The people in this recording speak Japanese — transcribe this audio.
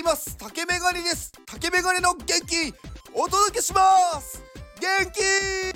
います。竹メガネです。竹メガネの元気お届けします。元気